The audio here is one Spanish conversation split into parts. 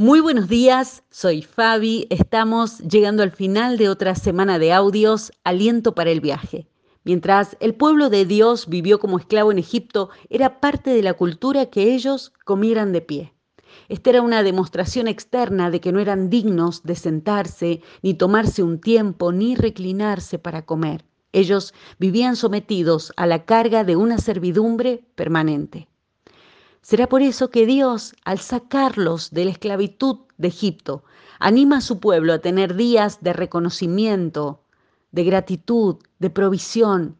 Muy buenos días, soy Fabi, estamos llegando al final de otra semana de audios, Aliento para el viaje. Mientras el pueblo de Dios vivió como esclavo en Egipto, era parte de la cultura que ellos comieran de pie. Esta era una demostración externa de que no eran dignos de sentarse, ni tomarse un tiempo, ni reclinarse para comer. Ellos vivían sometidos a la carga de una servidumbre permanente. Será por eso que Dios, al sacarlos de la esclavitud de Egipto, anima a su pueblo a tener días de reconocimiento, de gratitud, de provisión.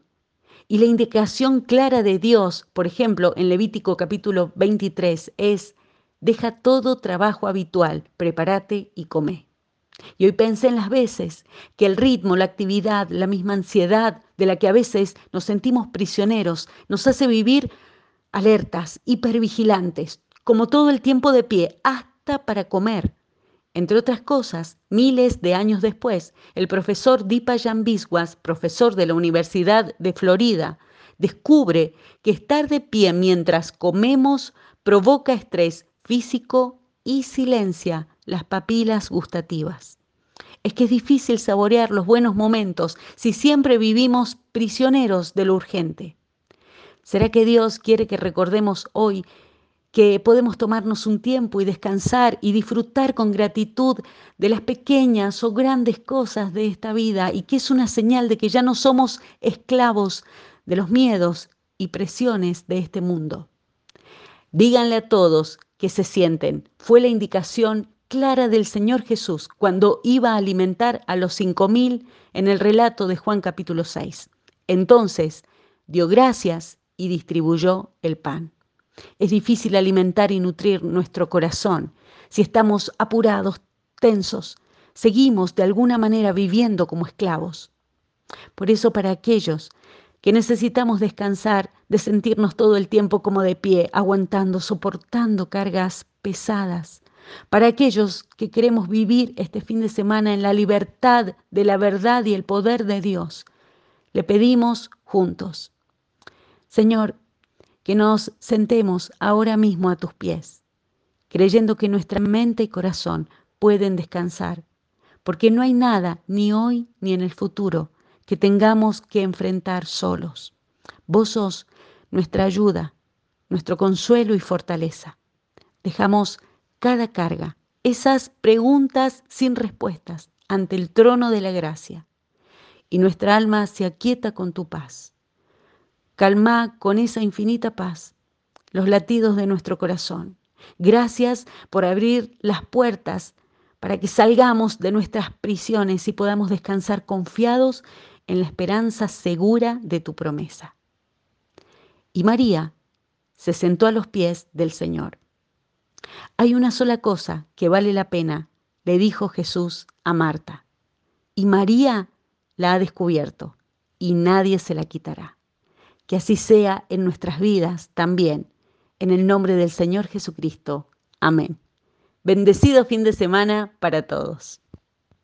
Y la indicación clara de Dios, por ejemplo, en Levítico capítulo 23, es, deja todo trabajo habitual, prepárate y come. Y hoy pensé en las veces que el ritmo, la actividad, la misma ansiedad de la que a veces nos sentimos prisioneros, nos hace vivir alertas, hipervigilantes, como todo el tiempo de pie, hasta para comer. Entre otras cosas, miles de años después, el profesor Dipayan Biswas, profesor de la Universidad de Florida, descubre que estar de pie mientras comemos provoca estrés físico y silencia las papilas gustativas. Es que es difícil saborear los buenos momentos si siempre vivimos prisioneros de lo urgente. ¿Será que Dios quiere que recordemos hoy que podemos tomarnos un tiempo y descansar y disfrutar con gratitud de las pequeñas o grandes cosas de esta vida y que es una señal de que ya no somos esclavos de los miedos y presiones de este mundo? Díganle a todos que se sienten. Fue la indicación clara del Señor Jesús cuando iba a alimentar a los cinco mil en el relato de Juan capítulo 6. Entonces dio gracias y distribuyó el pan. Es difícil alimentar y nutrir nuestro corazón si estamos apurados, tensos, seguimos de alguna manera viviendo como esclavos. Por eso para aquellos que necesitamos descansar de sentirnos todo el tiempo como de pie, aguantando, soportando cargas pesadas, para aquellos que queremos vivir este fin de semana en la libertad de la verdad y el poder de Dios, le pedimos juntos Señor, que nos sentemos ahora mismo a tus pies, creyendo que nuestra mente y corazón pueden descansar, porque no hay nada, ni hoy ni en el futuro, que tengamos que enfrentar solos. Vos sos nuestra ayuda, nuestro consuelo y fortaleza. Dejamos cada carga, esas preguntas sin respuestas ante el trono de la gracia, y nuestra alma se aquieta con tu paz. Calma con esa infinita paz los latidos de nuestro corazón. Gracias por abrir las puertas para que salgamos de nuestras prisiones y podamos descansar confiados en la esperanza segura de tu promesa. Y María se sentó a los pies del Señor. Hay una sola cosa que vale la pena, le dijo Jesús a Marta, y María la ha descubierto, y nadie se la quitará. Que así sea en nuestras vidas también. En el nombre del Señor Jesucristo. Amén. Bendecido fin de semana para todos.